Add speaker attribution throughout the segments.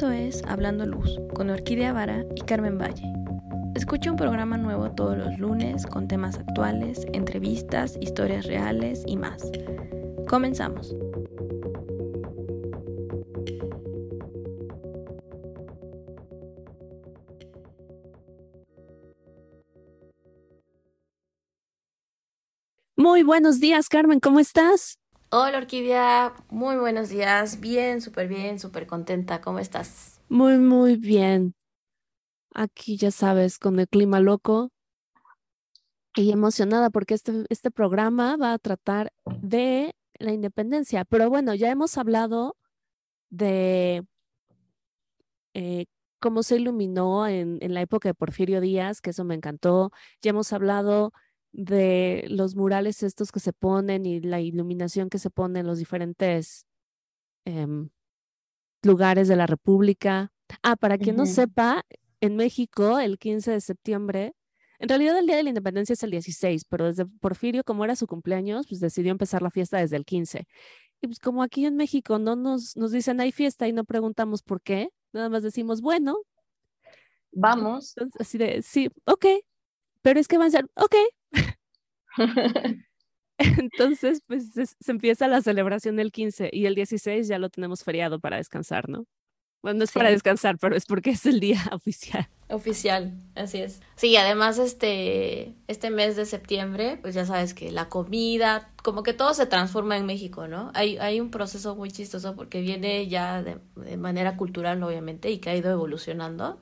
Speaker 1: Esto es Hablando Luz con Orquídea Vara y Carmen Valle. Escucha un programa nuevo todos los lunes con temas actuales, entrevistas, historias reales y más. Comenzamos.
Speaker 2: Muy buenos días, Carmen, ¿cómo estás?
Speaker 1: Hola Orquídea, muy buenos días, bien, súper bien, súper contenta, ¿cómo estás?
Speaker 2: Muy, muy bien. Aquí ya sabes, con el clima loco y emocionada porque este, este programa va a tratar de la independencia. Pero bueno, ya hemos hablado de eh, cómo se iluminó en, en la época de Porfirio Díaz, que eso me encantó. Ya hemos hablado de los murales estos que se ponen y la iluminación que se pone en los diferentes em, lugares de la República. Ah, para quien no sepa, en México el 15 de septiembre, en realidad el Día de la Independencia es el 16, pero desde Porfirio, como era su cumpleaños, pues decidió empezar la fiesta desde el 15. Y pues como aquí en México no nos, nos dicen hay fiesta y no preguntamos por qué, nada más decimos, bueno.
Speaker 1: Vamos.
Speaker 2: así de, sí, ok, pero es que van a ser, ok, Entonces, pues se, empieza la celebración el 15 y el 16 ya lo tenemos feriado para descansar, ¿no? Bueno, no es para descansar, pero es porque es el día oficial.
Speaker 1: Oficial, así es. Sí, además este, este mes de septiembre, pues ya sabes que la comida, como que todo se transforma en México, ¿no? Hay, hay un proceso muy chistoso porque viene ya de, de manera cultural, obviamente, y que ha ido evolucionando.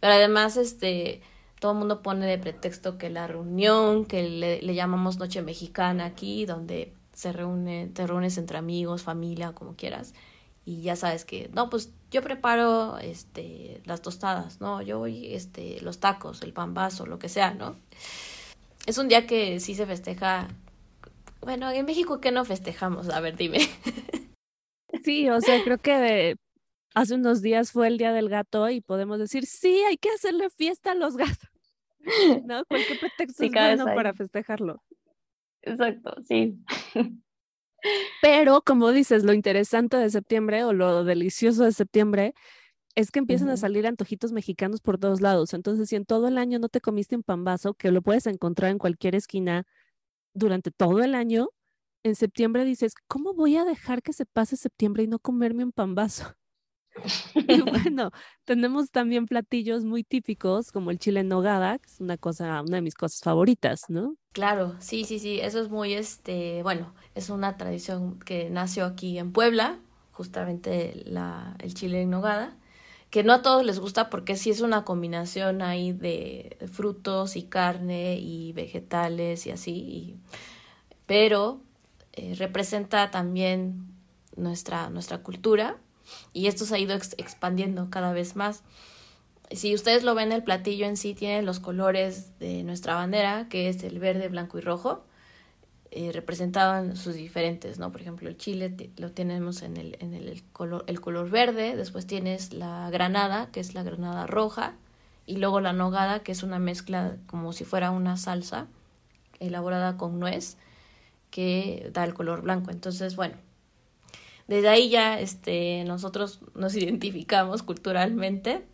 Speaker 1: Pero además, este, todo el mundo pone de pretexto que la reunión, que le, llamamos Noche Mexicana aquí, donde se reúne, te reúnes entre amigos, familia, como quieras, y ya sabes que, no, pues yo preparo este, las tostadas, ¿no? Yo voy, este, los tacos, el pan vaso, lo que sea, ¿no? Es un día que sí se festeja. Bueno, en México, ¿qué no festejamos? A ver, dime.
Speaker 2: Sí, o sea, creo que hace unos días fue el Día del Gato y podemos decir, sí, hay que hacerle fiesta a los gatos. ¿no? Cualquier pretexto es bueno para festejarlo.
Speaker 1: Exacto, sí.
Speaker 2: Pero, como dices, lo interesante de septiembre o lo delicioso de septiembre es que empiezan a salir antojitos mexicanos por todos lados. Entonces, si en todo el año no te comiste un pambazo, que lo puedes encontrar en cualquier esquina durante todo el año, en septiembre dices, ¿cómo voy a dejar que se pase septiembre y no comerme un pambazo? Y bueno, tenemos también platillos muy típicos como el chile en nogada, que es una cosa, una de mis cosas favoritas, ¿no?
Speaker 1: Claro, sí, sí, sí, eso es muy, este, bueno, es una tradición que nació aquí en Puebla, justamente el chile en nogada, que no a todos les gusta porque sí es una combinación ahí de frutos y carne y vegetales y así, pero eh, representa también nuestra, nuestra cultura y esto se ha ido expandiendo cada vez más. Si ustedes lo ven, el platillo en sí tiene los colores de nuestra bandera, que es el verde, blanco y rojo, eh, representaban sus diferentes, ¿no? Por ejemplo, el chile lo tenemos en, el, en el, color, el color verde, después tienes la granada, que es la granada roja, y luego la nogada, que es una mezcla como si fuera una salsa elaborada con nuez, que da el color blanco. Entonces, bueno, desde ahí ya este, nosotros nos identificamos culturalmente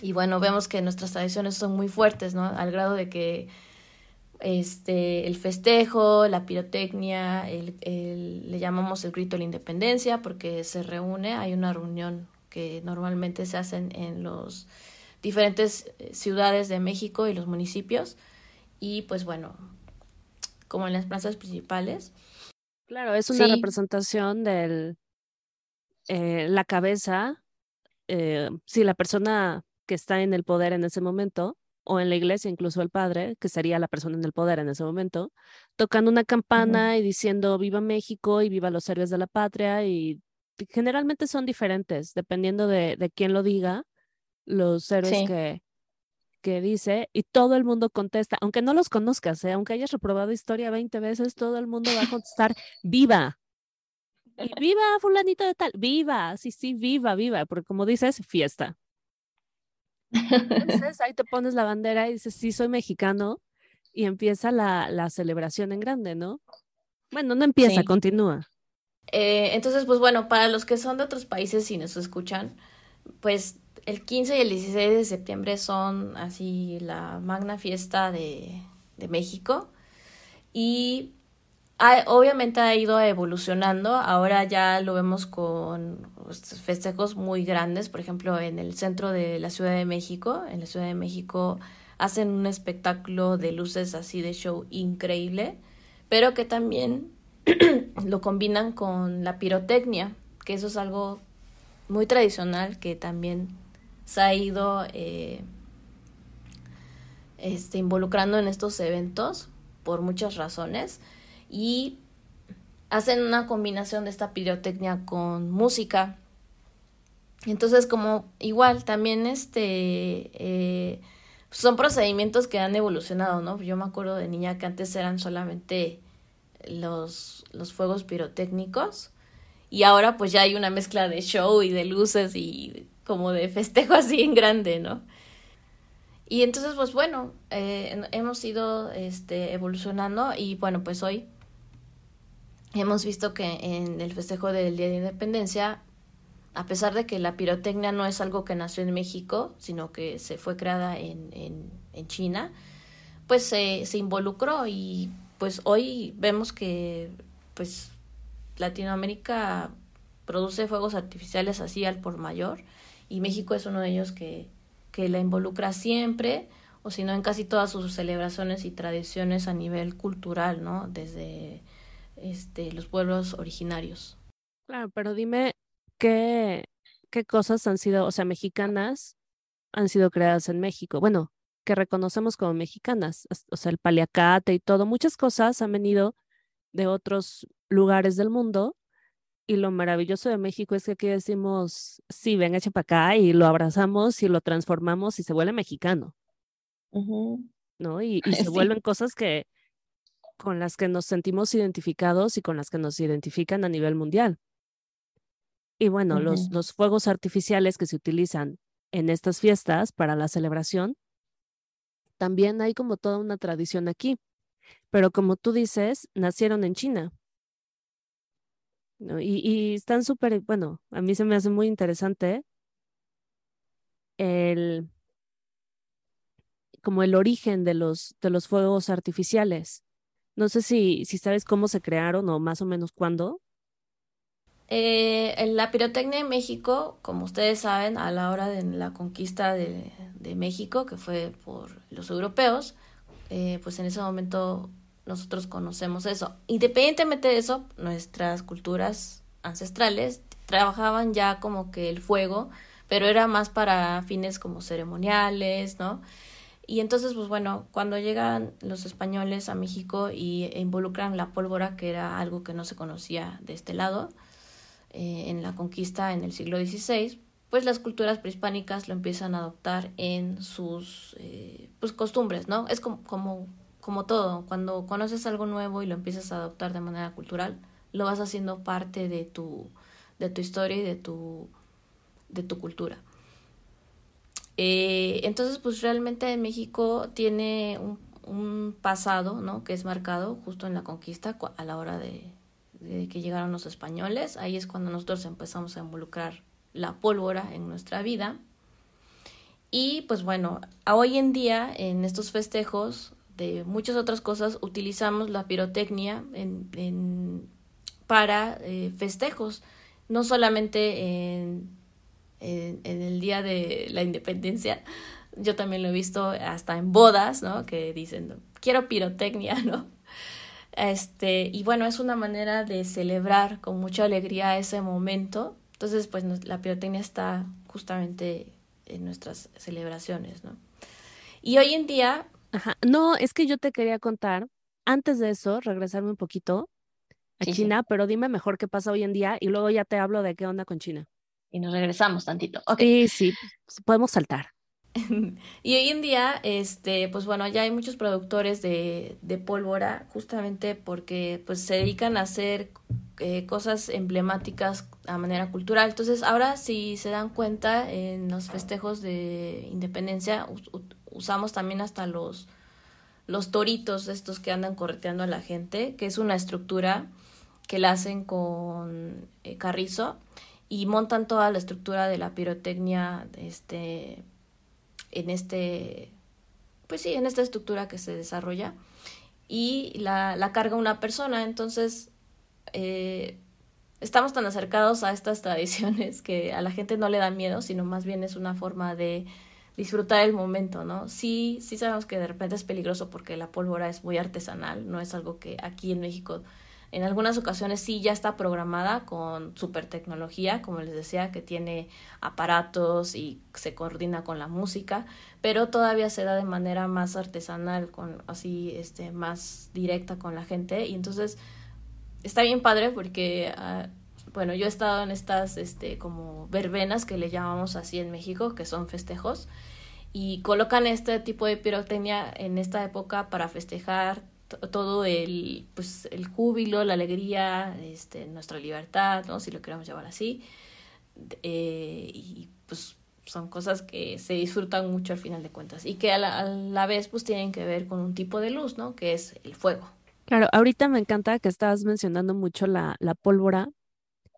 Speaker 1: y bueno, vemos que nuestras tradiciones son muy fuertes, ¿no? Al grado de que este, el festejo, la pirotecnia, el, le llamamos el grito de la independencia porque se reúne, hay una reunión que normalmente se hace en los diferentes eh, ciudades de México y los municipios y pues bueno, como en las plazas principales,
Speaker 2: Claro, es una representación de eh, la cabeza, eh, si la persona que está en el poder en ese momento, o en la iglesia incluso el padre, que sería la persona en el poder en ese momento, tocando una campana y diciendo viva México y viva los héroes de la patria y generalmente son diferentes dependiendo de, de quién lo diga, los héroes que, que dice y todo el mundo contesta, aunque no los conozcas, ¿eh? aunque hayas reprobado historia 20 veces, todo el mundo va a contestar viva. Y viva fulanito de tal, viva, sí, sí, viva, viva, porque como dices, fiesta. Entonces ahí te pones la bandera y dices, sí, soy mexicano y empieza la, la celebración en grande, ¿no? Bueno, no empieza, continúa.
Speaker 1: Eh, entonces, pues bueno, para los que son de otros países y nos escuchan, pues el 15 y el 16 de septiembre son así la magna fiesta de, México. Y obviamente ha ido evolucionando, ahora ya lo vemos con festejos muy grandes, por ejemplo en el centro de la Ciudad de México, en la Ciudad de México hacen un espectáculo de luces así de show increíble, pero que también lo combinan con la pirotecnia, que eso es algo muy tradicional que también se ha ido eh, este, involucrando en estos eventos por muchas razones y hacen una combinación de esta pirotecnia con música. Entonces, como igual, también este eh, son procedimientos que han evolucionado, ¿no? Yo me acuerdo de niña que antes eran solamente los, los fuegos pirotécnicos y ahora pues ya hay una mezcla de show y de luces y como de festejo así en grande, ¿no? Y entonces, pues bueno, eh, hemos ido este, evolucionando y bueno, pues hoy hemos visto que en el festejo del Día de Independencia, a pesar de que la pirotecnia no es algo que nació en México, sino que se fue creada en, en, en China, pues se, se involucró y pues hoy vemos que pues Latinoamérica produce fuegos artificiales así al por mayor y México es uno de ellos que, que la involucra siempre o si no en casi todas sus celebraciones y tradiciones a nivel cultural, ¿no? Desde este, los pueblos originarios.
Speaker 2: Claro, pero dime qué, qué cosas han sido, o sea, mexicanas, han sido creadas en México. Bueno, que reconocemos como mexicanas, o sea, el paliacate y todo, muchas cosas han venido de otros lugares del mundo y lo maravilloso de México es que aquí decimos, sí, ven, echa para acá y lo abrazamos y lo transformamos y se vuelve mexicano. ¿No? Y, se vuelven cosas que con las que nos sentimos identificados y con las que nos identifican a nivel mundial. Y bueno, los, los fuegos artificiales que se utilizan en estas fiestas para la celebración, también hay como toda una tradición aquí. Pero como tú dices, nacieron en China. Y, están súper, bueno, a mí se me hace muy interesante el como el origen de los, de los fuegos artificiales. No sé si, si sabes cómo se crearon o más o menos cuándo.
Speaker 1: Eh, la pirotecnia en México, como ustedes saben, a la hora de la conquista de, de México, que fue por los europeos, eh, pues en ese momento nosotros conocemos eso. Independientemente de eso, nuestras culturas ancestrales trabajaban ya como que el fuego, pero era más para fines como ceremoniales, ¿no? Y entonces, pues bueno, cuando llegan los españoles a México y involucran la pólvora, que era algo que no se conocía de este lado, eh, en la conquista en el siglo XVI, pues las culturas prehispánicas lo empiezan a adoptar en sus eh, pues costumbres, ¿no? Es como como todo, cuando conoces algo nuevo y lo empiezas a adoptar de manera cultural, lo vas haciendo parte de tu, de tu historia y de tu, de tu cultura. Eh, entonces, pues realmente México tiene un, pasado, ¿no? Que es marcado justo en la conquista a la hora de, de que llegaron los españoles. Ahí es cuando nosotros empezamos a involucrar la pólvora en nuestra vida. Y pues bueno, hoy en día en estos festejos de muchas otras cosas, utilizamos la pirotecnia para eh, festejos, no solamente en, en, el día de la independencia, yo también lo he visto hasta en bodas, ¿no? Que dicen, quiero pirotecnia, ¿no? Este, y bueno, es una manera de celebrar con mucha alegría ese momento. Entonces, pues la pirotecnia está justamente en nuestras celebraciones, ¿no? Y hoy en día,
Speaker 2: Ajá. No, es que yo te quería contar, antes de eso, regresarme un poquito a China, pero dime mejor qué pasa hoy en día y luego ya te hablo de qué onda con China.
Speaker 1: Y nos regresamos tantito.
Speaker 2: Sí, sí, pues, podemos saltar.
Speaker 1: y hoy en día, este, pues bueno, ya hay muchos productores de, de pólvora, justamente porque pues se dedican a hacer eh, cosas emblemáticas a manera cultural. Entonces, ahora si se dan cuenta, en los festejos de independencia usamos también hasta los, los toritos, estos que andan correteando a la gente, que es una estructura que la hacen con eh, carrizo y montan toda la estructura de la pirotecnia este, en este, pues sí, en esta estructura que se desarrolla y la, la carga una persona. Entonces, eh, estamos tan acercados a estas tradiciones que a la gente no le da miedo, sino más bien es una forma de disfrutar el momento, ¿no? Sí, sí sabemos que de repente es peligroso porque la pólvora es muy artesanal, no es algo que aquí en México en algunas ocasiones sí ya está programada con super tecnología, como les decía, que tiene aparatos y se coordina con la música, pero todavía se da de manera más artesanal, con así este más directa con la gente y entonces está bien padre porque ah, bueno, yo he estado en estas este como verbenas que le llamamos así en México, que son festejos y colocan este tipo de pirotecnia en esta época para festejar todo el, pues, el júbilo, la alegría, este, nuestra libertad, ¿no? Si lo queremos llamar así. Eh, y pues son cosas que se disfrutan mucho al final de cuentas y que a la, a la, vez pues tienen que ver con un tipo de luz, ¿no? Que es el fuego.
Speaker 2: Claro, ahorita me encanta que estabas mencionando mucho la, la pólvora,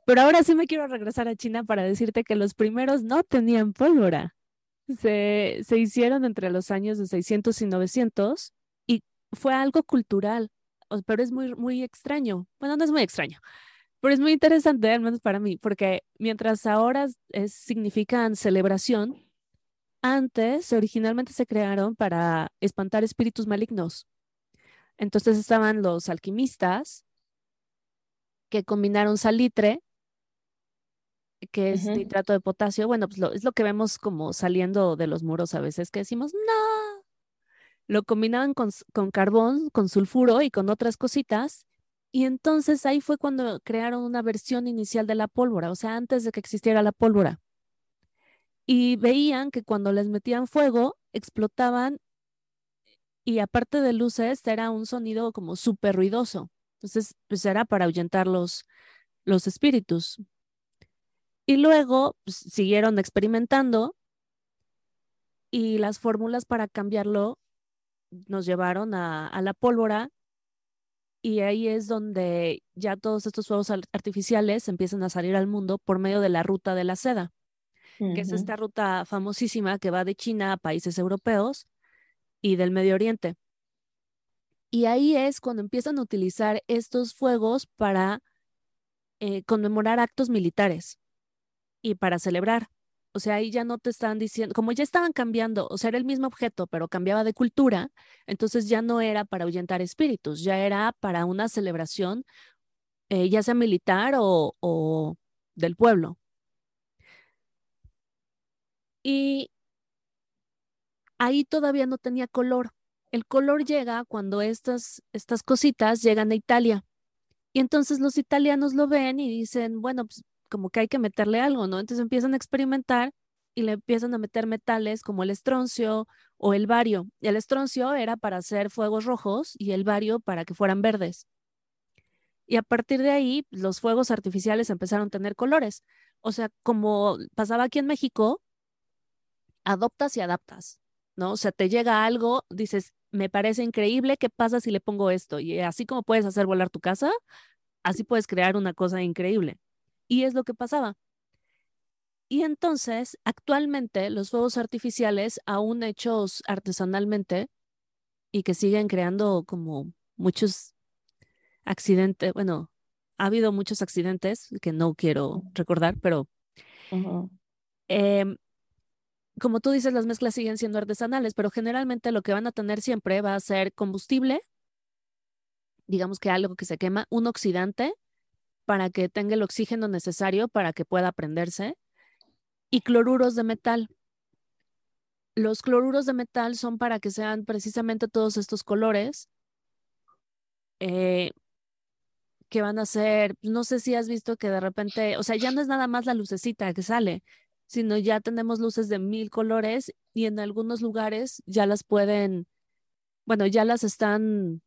Speaker 2: pero ahora sí me quiero regresar a China para decirte que los primeros no tenían pólvora. Se, se hicieron entre los años de 600 y 900 fue algo cultural, pero es muy, muy extraño. Bueno, no es muy extraño, pero es muy interesante, al menos para mí, porque mientras ahora significan celebración, antes originalmente se crearon para espantar espíritus malignos. Entonces estaban los alquimistas que combinaron salitre, que es nitrato de potasio. Bueno, pues es lo que vemos como saliendo de los muros a veces, que decimos, no, lo combinaban con, con carbón, con sulfuro y con otras cositas. Y entonces ahí fue cuando crearon una versión inicial de la pólvora, o sea, antes de que existiera la pólvora. Y veían que cuando les metían fuego, explotaban y aparte de luces, era un sonido como súper ruidoso. Entonces, pues era para ahuyentar los, los espíritus. Y luego pues, siguieron experimentando y las fórmulas para cambiarlo nos llevaron a, la pólvora y ahí es donde ya todos estos fuegos artificiales empiezan a salir al mundo por medio de la ruta de la seda, que es esta ruta famosísima que va de China a países europeos y del Medio Oriente. Y ahí es cuando empiezan a utilizar estos fuegos para eh, conmemorar actos militares y para celebrar. O sea, ahí ya no te estaban diciendo, como ya estaban cambiando, o sea, era el mismo objeto, pero cambiaba de cultura, entonces ya no era para ahuyentar espíritus, ya era para una celebración, eh, ya sea militar o, o del pueblo. Y ahí todavía no tenía color. El color llega cuando estas, estas cositas llegan a Italia. Y entonces los italianos lo ven y dicen, bueno, pues como que hay que meterle algo, ¿no? Entonces empiezan a experimentar y le empiezan a meter metales como el estroncio o el bario. El estroncio era para hacer fuegos rojos y el bario para que fueran verdes. Y a partir de ahí, los fuegos artificiales empezaron a tener colores. O sea, como pasaba aquí en México, adoptas y adaptas, ¿no? O sea, te llega algo, dices, me parece increíble, ¿qué pasa si le pongo esto? Y así como puedes hacer volar tu casa, así puedes crear una cosa increíble. Y es lo que pasaba. Y entonces, actualmente, los fuegos artificiales, aún hechos artesanalmente y que siguen creando como muchos accidentes, bueno, ha habido muchos accidentes que no quiero recordar, pero em, como tú dices, las mezclas siguen siendo artesanales, pero generalmente lo que van a tener siempre va a ser combustible, digamos que algo que se quema, un oxidante para que tenga el oxígeno necesario para que pueda prenderse, y cloruros de metal. Los cloruros de metal son para que sean precisamente todos estos colores eh, que van a ser, no sé si has visto que de repente, o sea, ya no es nada más la lucecita que sale, sino ya tenemos luces de mil colores y en algunos lugares ya las pueden, bueno, ya las están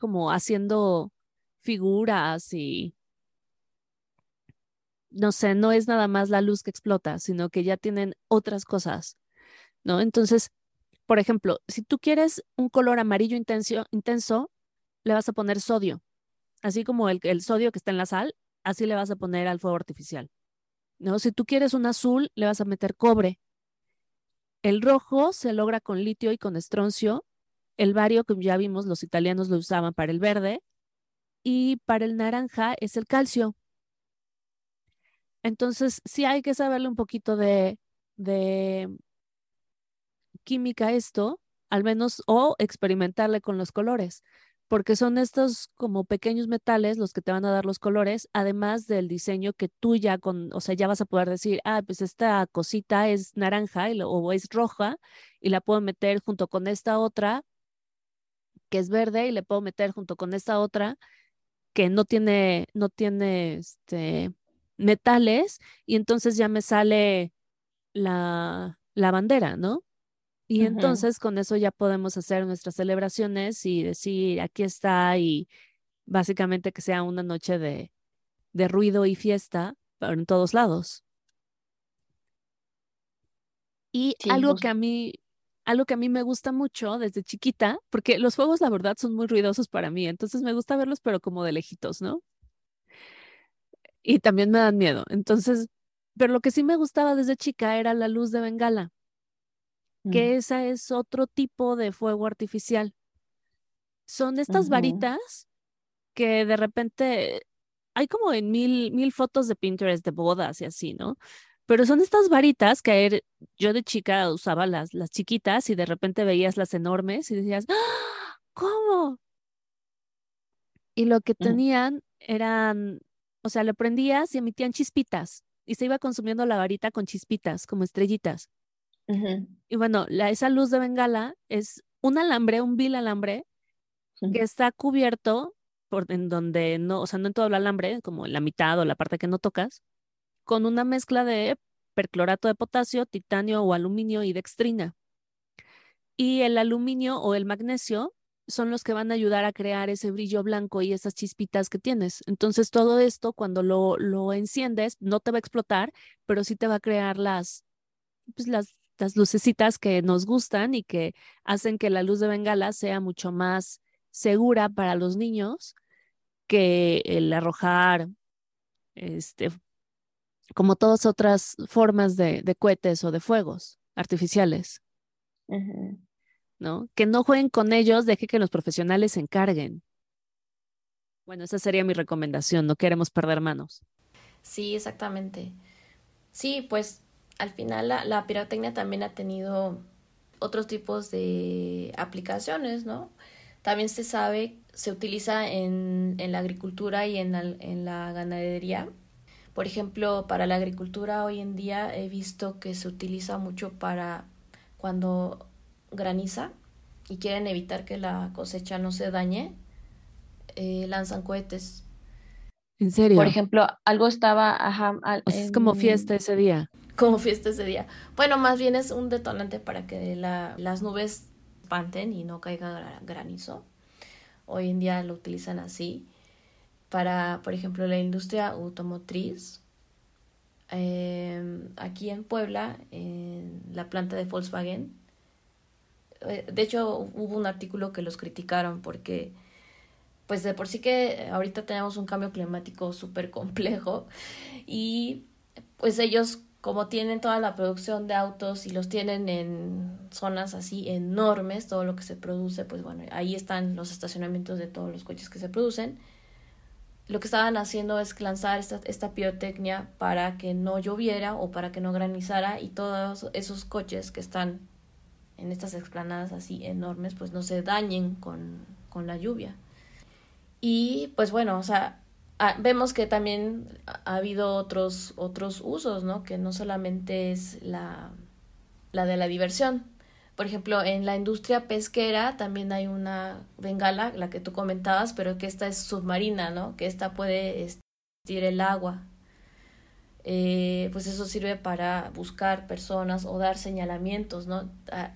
Speaker 2: como haciendo figuras y no sé, no es nada más la luz que explota, sino que ya tienen otras cosas, ¿no? Entonces, por ejemplo, si tú quieres un color amarillo intenso, intenso le vas a poner sodio, así como el, el sodio que está en la sal, así le vas a poner al fuego artificial. ¿no? Si tú quieres un azul, le vas a meter cobre. El rojo se logra con litio y con estroncio. El bario, como ya vimos, los italianos lo usaban para el verde. Y para el naranja es el calcio. Entonces, sí hay que saberle un poquito de, de química esto, al menos, o experimentarle con los colores porque son estos como pequeños metales los que te van a dar los colores, además del diseño que tú ya con, o sea, ya vas a poder decir, ah, pues esta cosita es naranja o es roja y la puedo meter junto con esta otra que es verde y le puedo meter junto con esta otra que no tiene, no tiene este, metales y entonces ya me sale la, la bandera, ¿no? Y entonces con eso ya podemos hacer nuestras celebraciones y decir, aquí está, y básicamente que sea una noche de, de ruido y fiesta en todos lados. Y algo que a mí, algo que a mí me gusta mucho desde chiquita, porque los fuegos la verdad son muy ruidosos para mí, entonces me gusta verlos, pero como de lejitos, ¿no? Y también me dan miedo. Entonces, pero lo que sí me gustaba desde chica era la luz de bengala que mm. esa es otro tipo de fuego artificial. Son estas varitas que de repente hay como en mil, mil fotos de Pinterest de bodas y así, ¿no? Pero son estas varitas que yo de chica usaba las, las chiquitas y de repente veías las enormes y decías, ¡Ah! ¿cómo? Y lo que mm. tenían eran, o sea, le prendías y emitían chispitas y se iba consumiendo la varita con chispitas, como estrellitas. Y bueno, la, esa luz de bengala es un alambre, un vil alambre, que está cubierto por en donde no, o sea, no en todo el alambre, como en la mitad o la parte que no tocas, con una mezcla de perclorato de potasio, titanio o aluminio y dextrina. Y el aluminio o el magnesio son los que van a ayudar a crear ese brillo blanco y esas chispitas que tienes. Entonces, todo esto, cuando lo, lo enciendes, no te va a explotar, pero sí te va a crear las, pues, las las lucecitas que nos gustan y que hacen que la luz de bengala sea mucho más segura para los niños que el arrojar, este, como todas otras formas de, cohetes o de fuegos artificiales. ¿No? Que no jueguen con ellos, deje que los profesionales se encarguen. Bueno, esa sería mi recomendación, no queremos perder manos.
Speaker 1: Sí, exactamente. Sí, pues al final la, pirotecnia también ha tenido otros tipos de aplicaciones, ¿no? También se sabe, se utiliza en, en la agricultura y en la, en la ganadería. Por ejemplo, para la agricultura hoy en día he visto que se utiliza mucho para cuando graniza y quieren evitar que la cosecha no se dañe, eh, lanzan cohetes.
Speaker 2: ¿En serio?
Speaker 1: Por ejemplo, algo estaba... Ajá,
Speaker 2: es como fiesta ese día
Speaker 1: como fiesta ese día. Bueno, más bien es un detonante para que la, las nubes espanten y no caiga granizo. Hoy en día lo utilizan así. Para, por ejemplo, la industria automotriz. Em, aquí en Puebla, en la planta de Volkswagen. Eh, de hecho, hubo un artículo que los criticaron porque, pues de por sí que ahorita tenemos un cambio climático súper complejo y pues ellos como tienen toda la producción de autos y los tienen en zonas así enormes, todo lo que se produce, pues bueno, ahí están los estacionamientos de todos los coches que se producen. Lo que estaban haciendo es lanzar esta, esta pirotecnia para que no lloviera o para que no granizara y todos esos coches que están en estas explanadas así enormes, pues no se dañen con, con la lluvia. Y pues bueno, o sea, vemos que también ha habido otros, otros usos, ¿no? Que no solamente es la, la de la diversión. Por ejemplo, en la industria pesquera también hay una bengala, la que tú comentabas, pero que esta es submarina, ¿no? Que esta puede estir el agua. Eh, pues eso sirve para buscar personas o dar señalamientos, ¿no? Ah,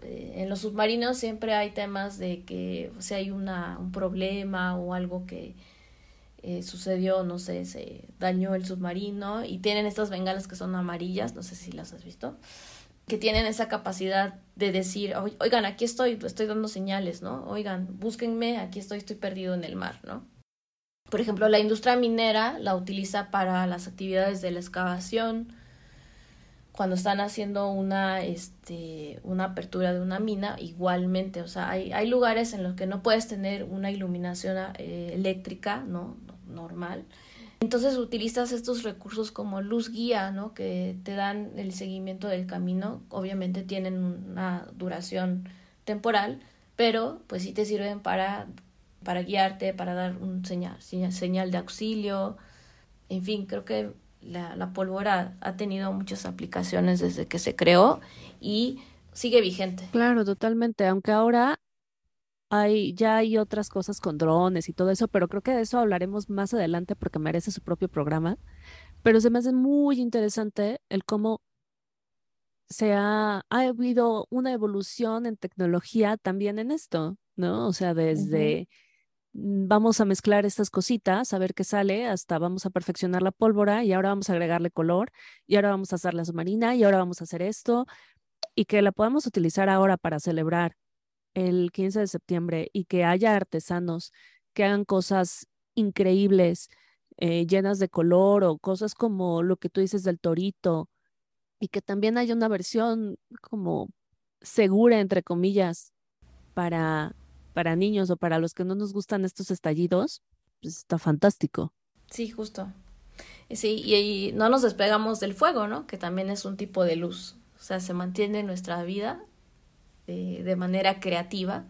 Speaker 1: eh, en los submarinos siempre hay temas de que si hay una, un problema o algo que, eh, sucedió, no sé, se dañó el submarino y tienen estas bengalas que son amarillas, no sé si las has visto, que tienen esa capacidad de decir, oigan, aquí estoy, estoy dando señales, ¿no? Oigan, búsquenme, aquí estoy, estoy perdido en el mar, ¿no? Por ejemplo, la industria minera la utiliza para las actividades de la excavación, cuando están haciendo una, este, una apertura de una mina, igualmente, o sea, hay, hay lugares en los que no puedes tener una iluminación eh, eléctrica, ¿no? Normal. Entonces utilizas estos recursos como luz guía, ¿no? Que te dan el seguimiento del camino. Obviamente tienen una duración temporal, pero pues sí te sirven para, para guiarte, para dar un señal, señal de auxilio. En fin, creo que la, la pólvora ha tenido muchas aplicaciones desde que se creó y sigue vigente.
Speaker 2: Claro, totalmente, aunque ahora hay, ya hay otras cosas con drones y todo eso, pero creo que de eso hablaremos más adelante porque merece su propio programa. Pero se me hace muy interesante el cómo se ha, ha habido una evolución en tecnología también en esto, ¿no? O sea, desde vamos a mezclar estas cositas, a ver qué sale, hasta vamos a perfeccionar la pólvora y ahora vamos a agregarle color y ahora vamos a hacer la submarina y ahora vamos a hacer esto y que la podamos utilizar ahora para celebrar el 15 de septiembre y que haya artesanos que hagan cosas increíbles, eh, llenas de color o cosas como lo que tú dices del torito y que también haya una versión como segura, entre comillas, para para niños o para los que no nos gustan estos estallidos, pues está fantástico.
Speaker 1: Sí, justo. Sí, y, no nos despegamos del fuego, ¿no? Que también es un tipo de luz. O sea, se mantiene en nuestra vida de, de manera creativa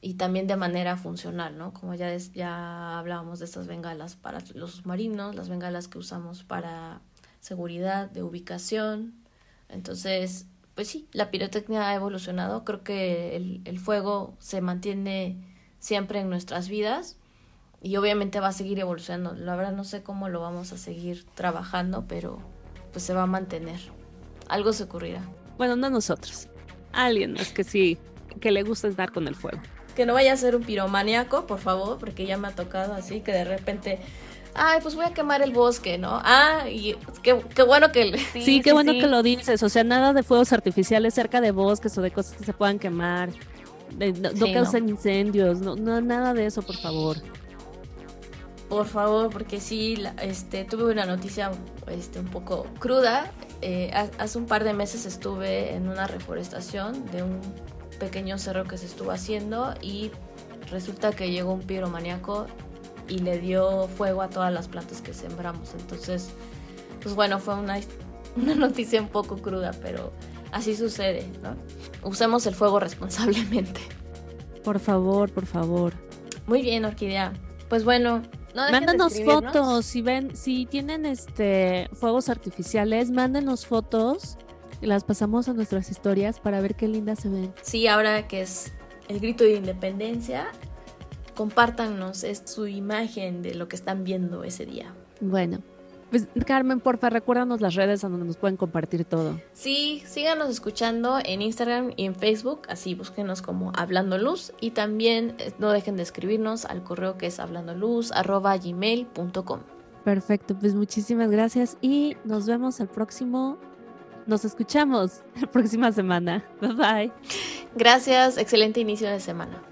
Speaker 1: y también de manera funcional, ¿no? Como ya, ya hablábamos de estas bengalas para los submarinos, las bengalas que usamos para seguridad, de ubicación. Entonces, pues sí, la pirotecnia ha evolucionado. Creo que el, fuego se mantiene siempre en nuestras vidas y obviamente va a seguir evolucionando. La verdad no sé cómo lo vamos a seguir trabajando, pero pues se va a mantener. Algo se ocurrirá.
Speaker 2: Bueno, no nosotros. Alguien más que sí, que le gusta estar con el fuego.
Speaker 1: Que no vaya a ser un piromaníaco, por favor, porque ya me ha tocado así que de repente ay, pues voy a quemar el bosque, ¿no? Ah, y qué, bueno que...
Speaker 2: Sí, qué bueno que lo dices, o sea, nada de fuegos artificiales cerca de bosques o de cosas que se puedan quemar, no, causen incendios, no, no, nada de eso, por favor.
Speaker 1: Por favor, porque sí, este, tuve una noticia este, un poco cruda. Eh, hace un par de meses estuve en una reforestación de un pequeño cerro que se estuvo haciendo y resulta que llegó un piromaníaco y le dio fuego a todas las plantas que sembramos. Entonces, pues bueno, fue una, una noticia un poco cruda, pero así sucede, ¿no? Usemos el fuego responsablemente.
Speaker 2: Por favor, por favor.
Speaker 1: Muy bien, Orquídea. Pues bueno,
Speaker 2: mándanos fotos, si ven, si tienen este fuegos artificiales, mándenos fotos y las pasamos a nuestras historias para ver qué lindas se ven.
Speaker 1: Sí, ahora que es el grito de independencia, compártanos es su imagen de lo que están viendo ese día.
Speaker 2: Bueno, pues Carmen, porfa, recuérdanos las redes a donde nos pueden compartir todo.
Speaker 1: Sí, síganos escuchando en Instagram y en Facebook, así búsquenos como Hablando Luz y también eh, no dejen de escribirnos al correo que es hablandoluz@gmail.com.
Speaker 2: Perfecto, pues muchísimas gracias y nos vemos el próximo nos escuchamos la próxima semana. Bye bye.
Speaker 1: Gracias, excelente inicio de semana.